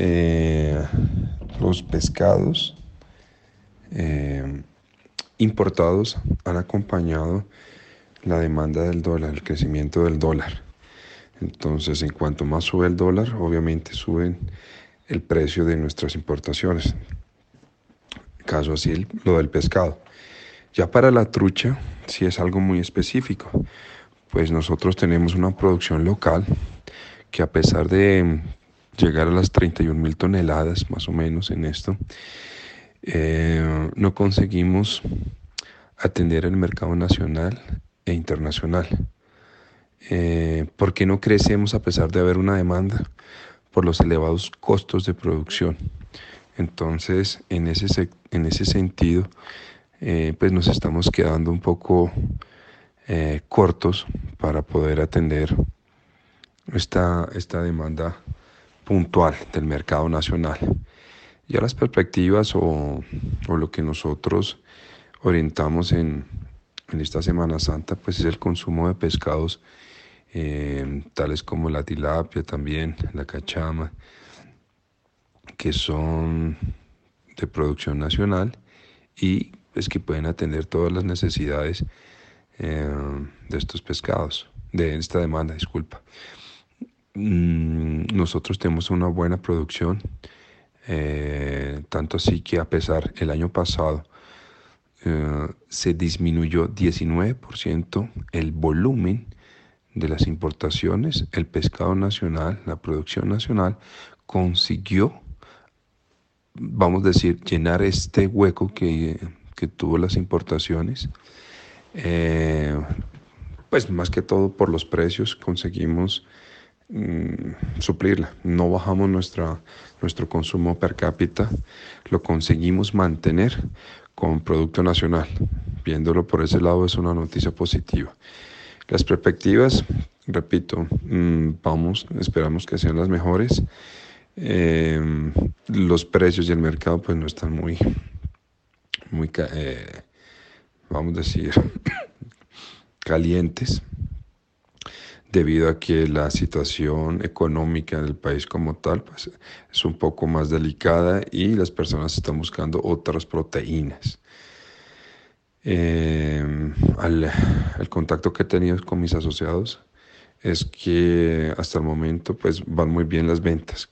eh, los pescados eh, importados han acompañado la demanda del dólar, el crecimiento del dólar. Entonces, en cuanto más sube el dólar, obviamente suben el precio de nuestras importaciones. Caso así lo del pescado. Ya para la trucha, sí es algo muy específico, pues nosotros tenemos una producción local que a pesar de llegar a las 31 mil toneladas más o menos en esto, eh, no conseguimos atender el mercado nacional e internacional. Eh, ¿Por qué no crecemos a pesar de haber una demanda? Por los elevados costos de producción. Entonces, en ese, en ese sentido, eh, pues nos estamos quedando un poco cortos para poder atender esta, esta demanda puntual del mercado nacional. Ya las perspectivas o, o lo que nosotros orientamos en, en esta Semana Santa pues es el consumo de pescados eh, tales como la tilapia también, la cachama, que son de producción nacional y pues que pueden atender todas las necesidades eh, de estos pescados, de esta demanda, disculpa. Mm, nosotros tenemos una buena producción, eh, tanto así que a pesar el año pasado eh, se disminuyó 19% el volumen de las importaciones, el pescado nacional, la producción nacional, consiguió, vamos a decir, llenar este hueco que, que tuvo las importaciones. Eh, pues más que todo por los precios conseguimos mm, suplirla. No bajamos nuestra, nuestro consumo per cápita, lo conseguimos mantener con Producto Nacional. Viéndolo por ese lado es una noticia positiva. Las perspectivas, repito, mm, vamos, esperamos que sean las mejores. Eh, los precios y el mercado pues no están muy, muy, eh, vamos a decir, calientes debido a que la situación económica del país como tal pues, es un poco más delicada y las personas están buscando otras proteínas. Eh, al, el contacto que he tenido con mis asociados es que hasta el momento pues van muy bien las ventas.